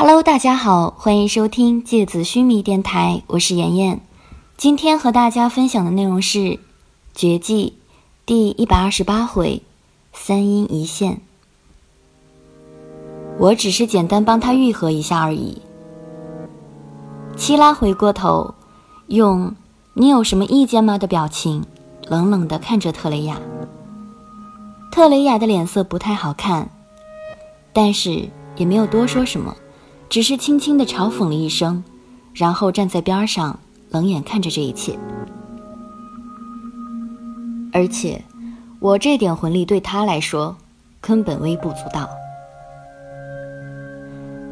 Hello，大家好，欢迎收听芥子须弥电台，我是妍妍。今天和大家分享的内容是《绝技》第一百二十八回“三阴一线”。我只是简单帮他愈合一下而已。七拉回过头，用“你有什么意见吗”的表情，冷冷地看着特雷雅。特雷雅的脸色不太好看，但是也没有多说什么。只是轻轻的嘲讽了一声，然后站在边上冷眼看着这一切。而且，我这点魂力对他来说根本微不足道。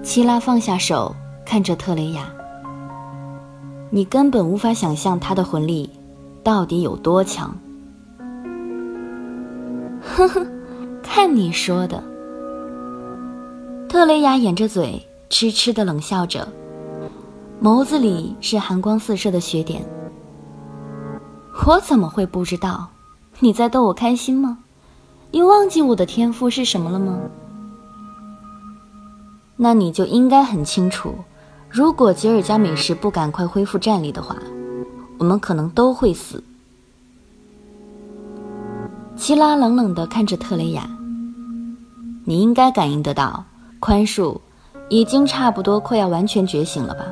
七拉放下手，看着特雷雅：“你根本无法想象他的魂力到底有多强。”呵呵，看你说的。特雷雅掩着嘴。痴痴的冷笑着，眸子里是寒光四射的血点。我怎么会不知道？你在逗我开心吗？你忘记我的天赋是什么了吗？那你就应该很清楚，如果吉尔加美什不赶快恢复战力的话，我们可能都会死。齐拉冷冷地看着特雷雅，你应该感应得到宽恕。已经差不多快要完全觉醒了吧？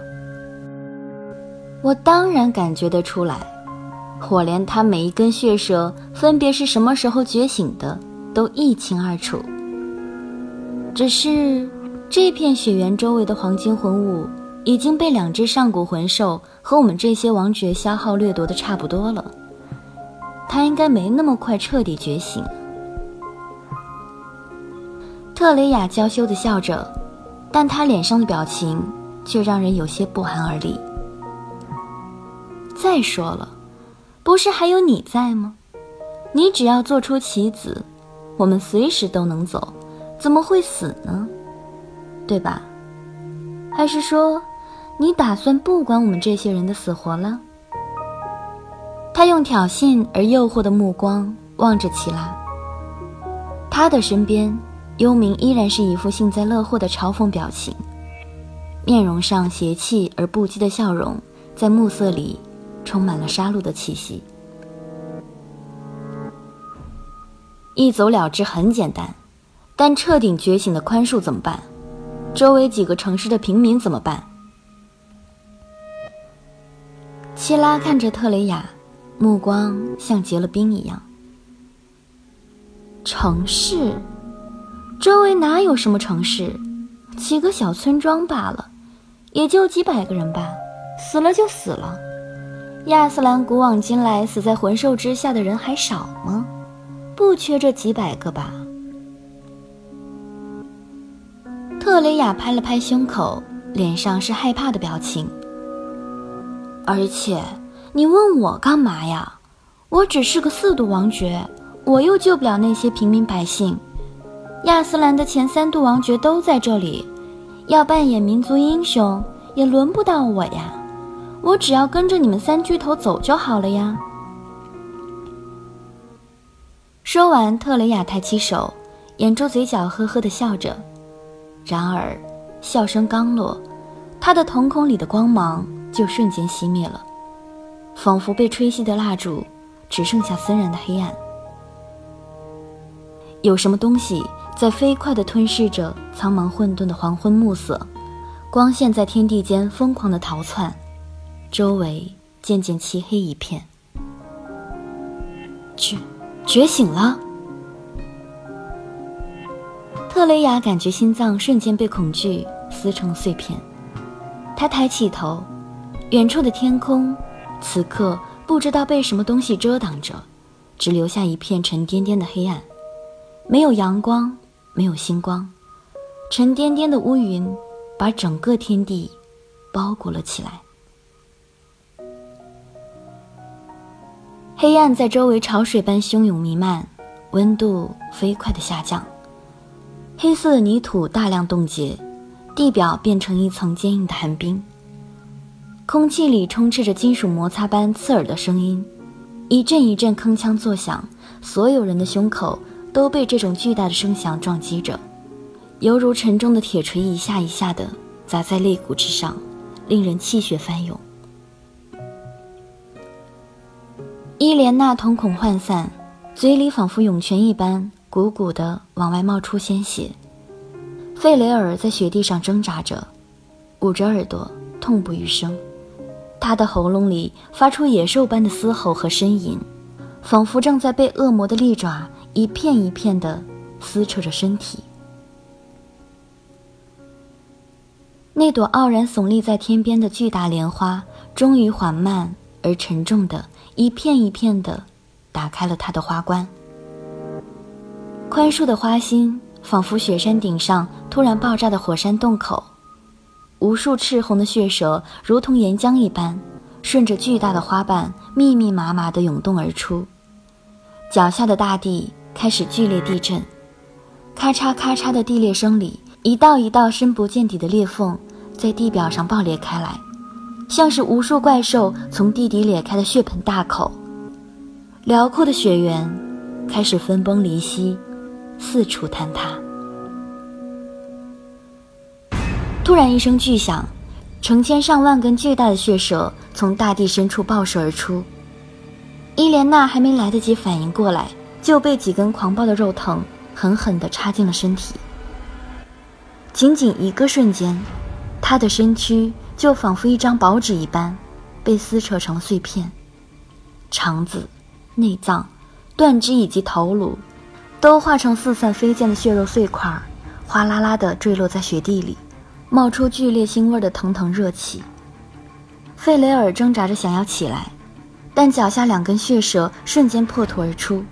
我当然感觉得出来，火莲它每一根血蛇分别是什么时候觉醒的都一清二楚。只是这片雪原周围的黄金魂物已经被两只上古魂兽和我们这些王爵消耗掠夺的差不多了，他应该没那么快彻底觉醒。特雷雅娇羞地笑着。但他脸上的表情却让人有些不寒而栗。再说了，不是还有你在吗？你只要做出棋子，我们随时都能走，怎么会死呢？对吧？还是说，你打算不管我们这些人的死活了？他用挑衅而诱惑的目光望着齐拉，他的身边。幽冥依然是一副幸灾乐祸的嘲讽表情，面容上邪气而不羁的笑容，在暮色里充满了杀戮的气息。一走了之很简单，但彻底觉醒的宽恕怎么办？周围几个城市的平民怎么办？希拉看着特雷雅，目光像结了冰一样。城市。周围哪有什么城市，几个小村庄罢了，也就几百个人吧，死了就死了。亚斯兰古往今来死在魂兽之下的人还少吗？不缺这几百个吧。特雷雅拍了拍胸口，脸上是害怕的表情。而且，你问我干嘛呀？我只是个四度王爵，我又救不了那些平民百姓。亚斯兰的前三度王爵都在这里，要扮演民族英雄也轮不到我呀！我只要跟着你们三巨头走就好了呀。说完，特雷雅抬起手，掩住嘴角，呵呵地笑着。然而，笑声刚落，他的瞳孔里的光芒就瞬间熄灭了，仿佛被吹熄的蜡烛，只剩下森然的黑暗。有什么东西？在飞快地吞噬着苍茫混沌的黄昏暮色，光线在天地间疯狂地逃窜，周围渐渐漆黑一片。觉觉醒了，特雷雅感觉心脏瞬间被恐惧撕成碎片。他抬起头，远处的天空此刻不知道被什么东西遮挡着，只留下一片沉甸甸的黑暗，没有阳光。没有星光，沉甸甸的乌云把整个天地包裹了起来。黑暗在周围潮水般汹涌弥漫，温度飞快的下降，黑色的泥土大量冻结，地表变成一层坚硬的寒冰。空气里充斥着金属摩擦般刺耳的声音，一阵一阵铿锵作响，所有人的胸口。都被这种巨大的声响撞击着，犹如沉重的铁锤一下一下的砸在肋骨之上，令人气血翻涌。伊莲娜瞳孔涣散，嘴里仿佛涌泉一般，鼓鼓的往外冒出鲜血。费雷尔在雪地上挣扎着，捂着耳朵，痛不欲生。他的喉咙里发出野兽般的嘶吼和呻吟，仿佛正在被恶魔的利爪一片一片的撕扯着身体。那朵傲然耸立在天边的巨大莲花，终于缓慢而沉重的一片一片地打开了它的花冠。宽恕的花心，仿佛雪山顶上突然爆炸的火山洞口。无数赤红的血蛇如同岩浆一般，顺着巨大的花瓣密密麻麻地涌动而出。脚下的大地开始剧烈地震，咔嚓咔嚓的地裂声里，一道一道深不见底的裂缝在地表上爆裂开来，像是无数怪兽从地底裂开的血盆大口。辽阔的雪原开始分崩离析，四处坍塌。突然一声巨响，成千上万根巨大的血蛇从大地深处爆射而出。伊莲娜还没来得及反应过来，就被几根狂暴的肉藤狠狠地插进了身体。仅仅一个瞬间，他的身躯就仿佛一张薄纸一般，被撕扯成了碎片。肠子、内脏、断肢以及头颅，都化成四散飞溅的血肉碎块，哗啦啦地坠落在雪地里。冒出剧烈腥味的腾腾热气。费雷尔挣扎着想要起来，但脚下两根血蛇瞬间破土而出，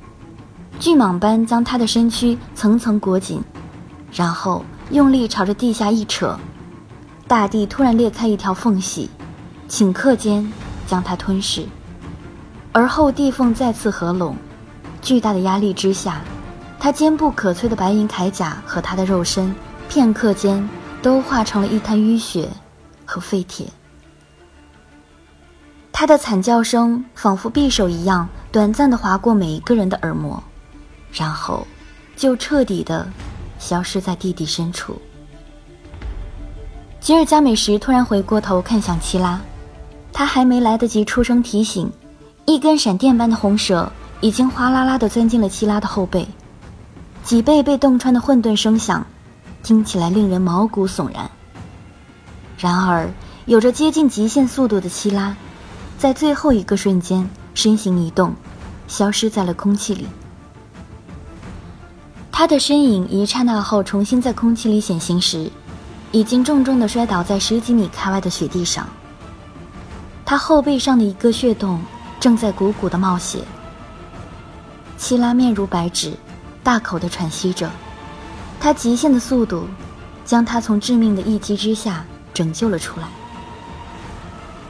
巨蟒般将他的身躯层层裹紧，然后用力朝着地下一扯，大地突然裂开一条缝隙，顷刻间将他吞噬。而后地缝再次合拢，巨大的压力之下，他坚不可摧的白银铠甲和他的肉身，片刻间。都化成了一滩淤血和废铁。他的惨叫声仿佛匕首一样，短暂的划过每一个人的耳膜，然后就彻底的消失在地底深处。吉尔加美什突然回过头看向七拉，他还没来得及出声提醒，一根闪电般的红蛇已经哗啦啦的钻进了七拉的后背，脊背被洞穿的混沌声响。听起来令人毛骨悚然。然而，有着接近极限速度的希拉，在最后一个瞬间身形一动，消失在了空气里。他的身影一刹那后重新在空气里显形时，已经重重的摔倒在十几米开外的雪地上。他后背上的一个血洞正在鼓鼓的冒血。希拉面如白纸，大口的喘息着。他极限的速度，将他从致命的一击之下拯救了出来。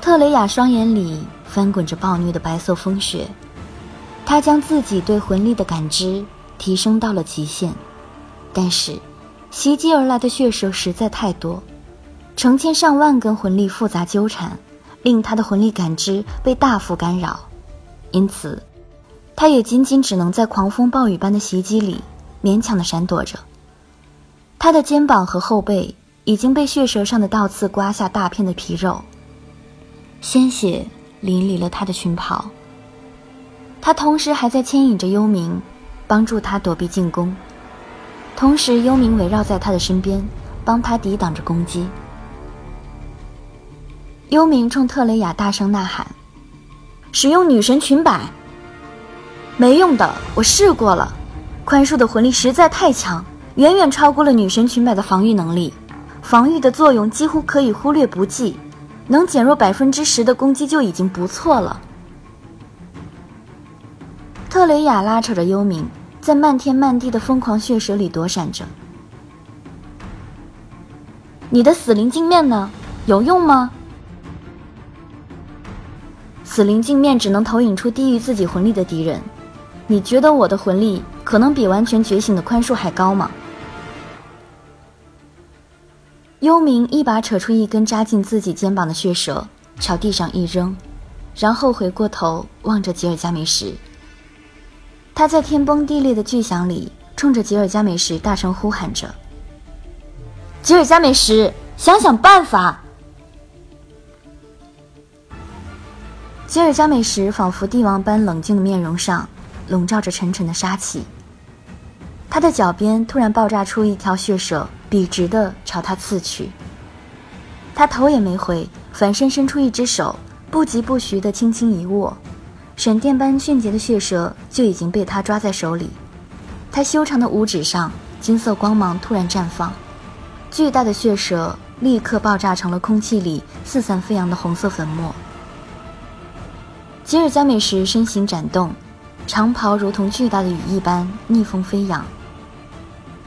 特雷雅双眼里翻滚着暴虐的白色风雪，他将自己对魂力的感知提升到了极限，但是袭击而来的血蛇实在太多，成千上万根魂力复杂纠缠，令他的魂力感知被大幅干扰，因此，他也仅仅只能在狂风暴雨般的袭击里勉强的闪躲着。他的肩膀和后背已经被血蛇上的倒刺刮下大片的皮肉，鲜血淋漓了他的裙袍。他同时还在牵引着幽冥，帮助他躲避进攻，同时幽冥围绕在他的身边，帮他抵挡着攻击。幽冥冲特雷雅大声呐喊：“使用女神裙摆，没用的，我试过了，宽恕的魂力实在太强。”远远超过了女神裙摆的防御能力，防御的作用几乎可以忽略不计，能减弱百分之十的攻击就已经不错了。特雷雅拉扯着幽冥，在漫天漫地的疯狂血蛇里躲闪着。你的死灵镜面呢？有用吗？死灵镜面只能投影出低于自己魂力的敌人。你觉得我的魂力可能比完全觉醒的宽恕还高吗？幽冥一把扯出一根扎进自己肩膀的血蛇，朝地上一扔，然后回过头望着吉尔加美什。他在天崩地裂的巨响里，冲着吉尔加美什大声呼喊着：“吉尔加美什，想想办法。吉尔加美什仿佛帝王般冷静的面容上，笼罩着沉沉的杀气。他的脚边突然爆炸出一条血蛇，笔直的朝他刺去。他头也没回，反身伸出一只手，不疾不徐的轻轻一握，闪电般迅捷的血蛇就已经被他抓在手里。他修长的五指上，金色光芒突然绽放，巨大的血蛇立刻爆炸成了空气里四散飞扬的红色粉末。吉尔加美什身形展动，长袍如同巨大的羽翼般逆风飞扬。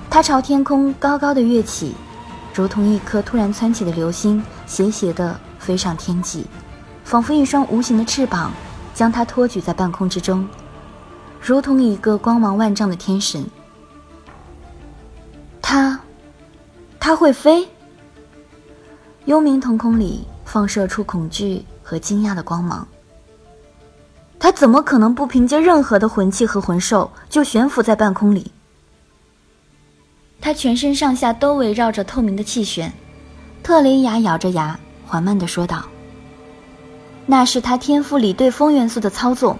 他朝天空高高的跃起，如同一颗突然窜起的流星，斜斜地飞上天际，仿佛一双无形的翅膀将他托举在半空之中，如同一个光芒万丈的天神。他，他会飞。幽冥瞳孔里放射出恐惧和惊讶的光芒。他怎么可能不凭借任何的魂器和魂兽就悬浮在半空里？他全身上下都围绕着透明的气旋，特雷雅咬着牙，缓慢地说道：“那是他天赋里对风元素的操纵。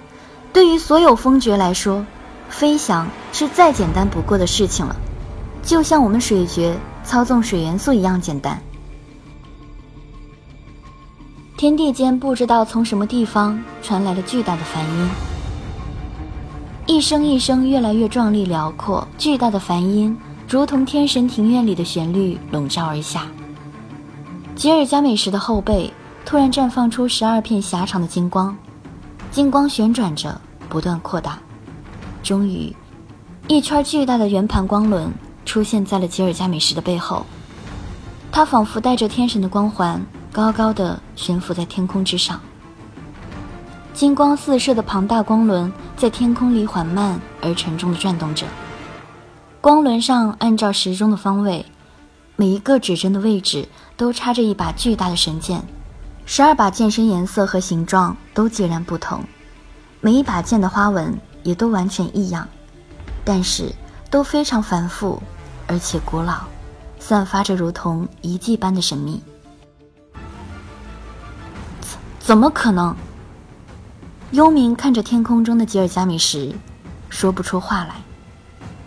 对于所有风爵来说，飞翔是再简单不过的事情了，就像我们水爵操纵水元素一样简单。”天地间不知道从什么地方传来了巨大的梵音，一声一声越来越壮丽辽阔，巨大的梵音。如同天神庭院里的旋律笼罩而下，吉尔加美什的后背突然绽放出十二片狭长的金光，金光旋转着不断扩大，终于，一圈巨大的圆盘光轮出现在了吉尔加美什的背后，他仿佛带着天神的光环，高高的悬浮在天空之上。金光四射的庞大光轮在天空里缓慢而沉重的转动着。光轮上按照时钟的方位，每一个指针的位置都插着一把巨大的神剑，十二把剑身颜色和形状都截然不同，每一把剑的花纹也都完全异样，但是都非常繁复而且古老，散发着如同遗迹般的神秘。怎怎么可能？幽冥看着天空中的吉尔加米什，说不出话来。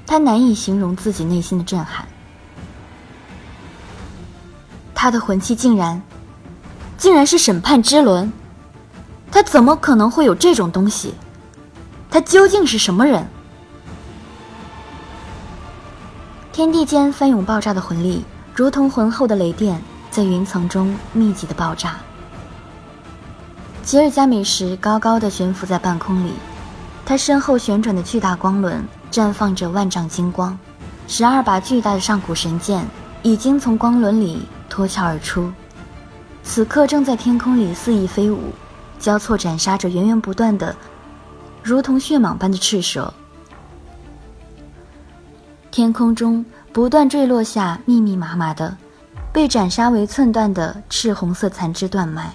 他难以形容自己内心的震撼。他的魂器竟然，竟然是审判之轮。他怎么可能会有这种东西？他究竟是什么人？天地间翻涌爆炸的魂力，如同浑厚的雷电，在云层中密集的爆炸。吉尔加美什高高的悬浮在半空里，他身后旋转的巨大光轮。绽放着万丈金光，十二把巨大的上古神剑已经从光轮里脱壳而出，此刻正在天空里肆意飞舞，交错斩杀着源源不断的、如同血蟒般的赤蛇。天空中不断坠落下密密麻麻的、被斩杀为寸段的赤红色残肢断脉。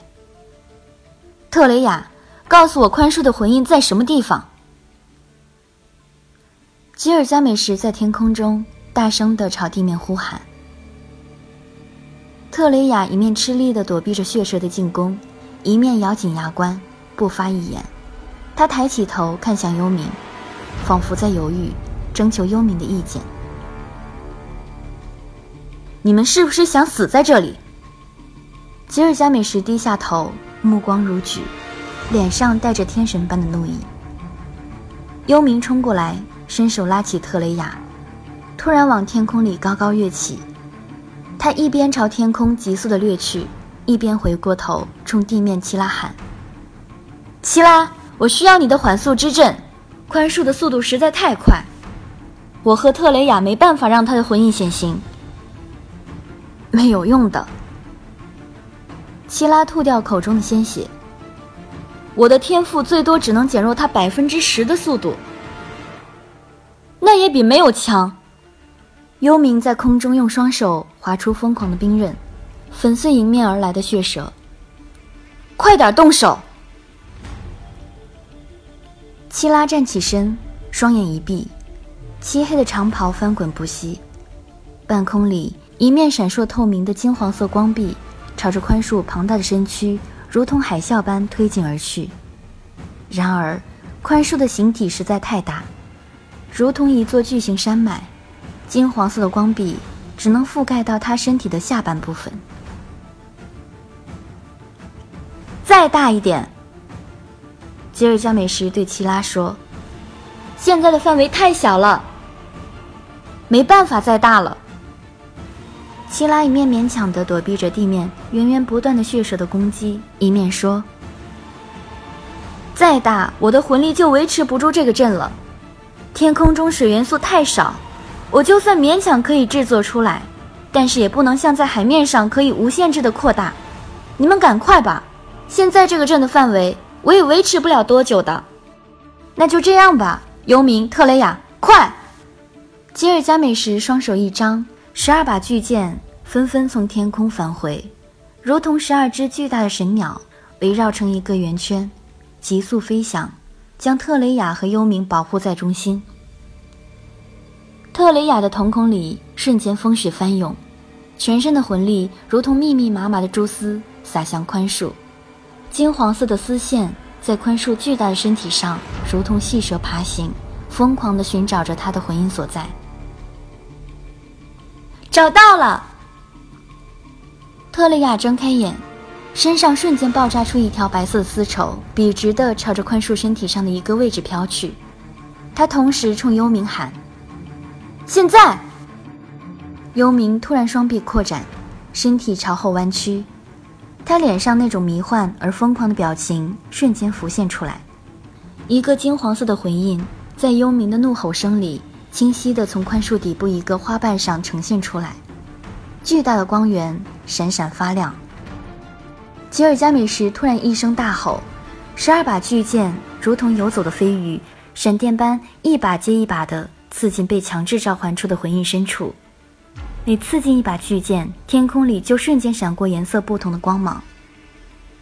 特雷雅，告诉我宽恕的魂印在什么地方？吉尔加美什在天空中大声地朝地面呼喊。特雷雅一面吃力地躲避着血蛇的进攻，一面咬紧牙关，不发一言。他抬起头看向幽冥，仿佛在犹豫，征求幽冥的意见。你们是不是想死在这里？吉尔加美什低下头，目光如炬，脸上带着天神般的怒意。幽冥冲过来。伸手拉起特雷雅，突然往天空里高高跃起。他一边朝天空急速的掠去，一边回过头冲地面齐拉喊：“齐拉，我需要你的缓速之阵！宽恕的速度实在太快，我和特雷雅没办法让他的魂印显形。没有用的。”齐拉吐掉口中的鲜血。我的天赋最多只能减弱他百分之十的速度。那也比没有强。幽冥在空中用双手划出疯狂的冰刃，粉碎迎面而来的血蛇。快点动手！七拉站起身，双眼一闭，漆黑的长袍翻滚不息，半空里一面闪烁透明的金黄色光壁，朝着宽恕庞大的身躯，如同海啸般推进而去。然而，宽恕的形体实在太大，如同一座巨型山脉，金黄色的光壁只能覆盖到他身体的下半部分。再大一点，吉尔加美什对齐拉说：“现在的范围太小了，没办法再大了。”齐拉一面勉强地躲避着地面源源不断的血蛇的攻击，一面说：“再大，我的魂力就维持不住这个阵了。天空中水元素太少，我就算勉强可以制作出来，但是也不能像在海面上可以无限制的扩大。你们赶快吧！”现在这个阵的范围，我也维持不了多久的。那就这样吧，幽冥特雷雅，快！吉尔加美什双手一张，十二把巨剑纷纷从天空返回，如同十二只巨大的神鸟，围绕成一个圆圈，急速飞翔，将特雷雅和幽冥保护在中心。特雷雅的瞳孔里瞬间风雪翻涌，全身的魂力如同密密麻麻的蛛丝洒向宽恕。金黄色的丝线在宽恕巨大的身体上，如同细蛇爬行，疯狂地寻找着他的魂音所在。找到了！特雷亚睁开眼，身上瞬间爆炸出一条白色丝绸，笔直地朝着宽恕身体上的一个位置飘去。他同时冲幽冥喊：“现在！”幽冥突然双臂扩展，身体朝后弯曲。他脸上那种迷幻而疯狂的表情瞬间浮现出来，一个金黄色的魂印在幽冥的怒吼声里清晰地从宽恕底部一个花瓣上呈现出来，巨大的光源闪闪发亮。吉尔加美什突然一声大吼，十二把巨剑如同游走的飞鱼，闪电般一把接一把地刺进被强制召唤出的魂印深处。每刺进一把巨剑，天空里就瞬间闪过颜色不同的光芒，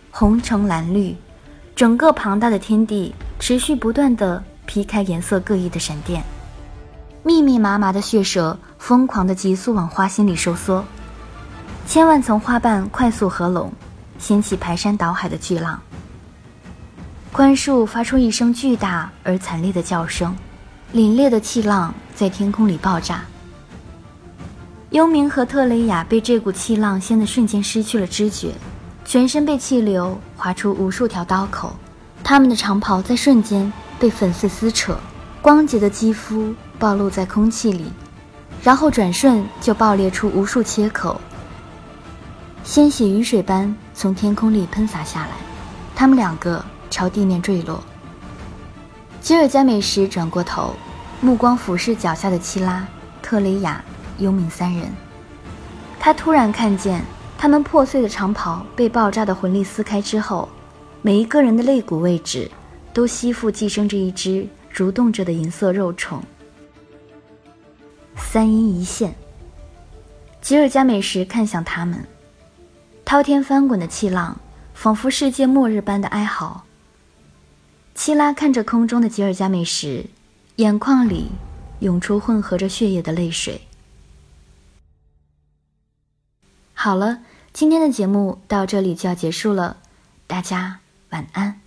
红、橙、蓝、绿，整个庞大的天地持续不断的劈开颜色各异的闪电，密密麻麻的血蛇疯狂的急速往花心里收缩，千万层花瓣快速合拢，掀起排山倒海的巨浪。宽恕发出一声巨大而惨烈的叫声，凛冽的气浪在天空里爆炸。幽冥和特雷雅被这股气浪掀得瞬间失去了知觉，全身被气流划出无数条刀口，他们的长袍在瞬间被粉碎撕扯，光洁的肌肤暴露在空气里，然后转瞬就爆裂出无数切口，鲜血雨水般从天空里喷洒下来，他们两个朝地面坠落。吉尔加美什转过头，目光俯视脚下的七拉、特雷雅。幽冥三人，他突然看见他们破碎的长袍被爆炸的魂力撕开之后，每一个人的肋骨位置都吸附寄生着一只蠕动着的银色肉虫。三阴一线，吉尔加美什看向他们，滔天翻滚的气浪仿佛世界末日般的哀嚎。希拉看着空中的吉尔加美什，眼眶里涌出混合着血液的泪水。好了，今天的节目到这里就要结束了，大家晚安。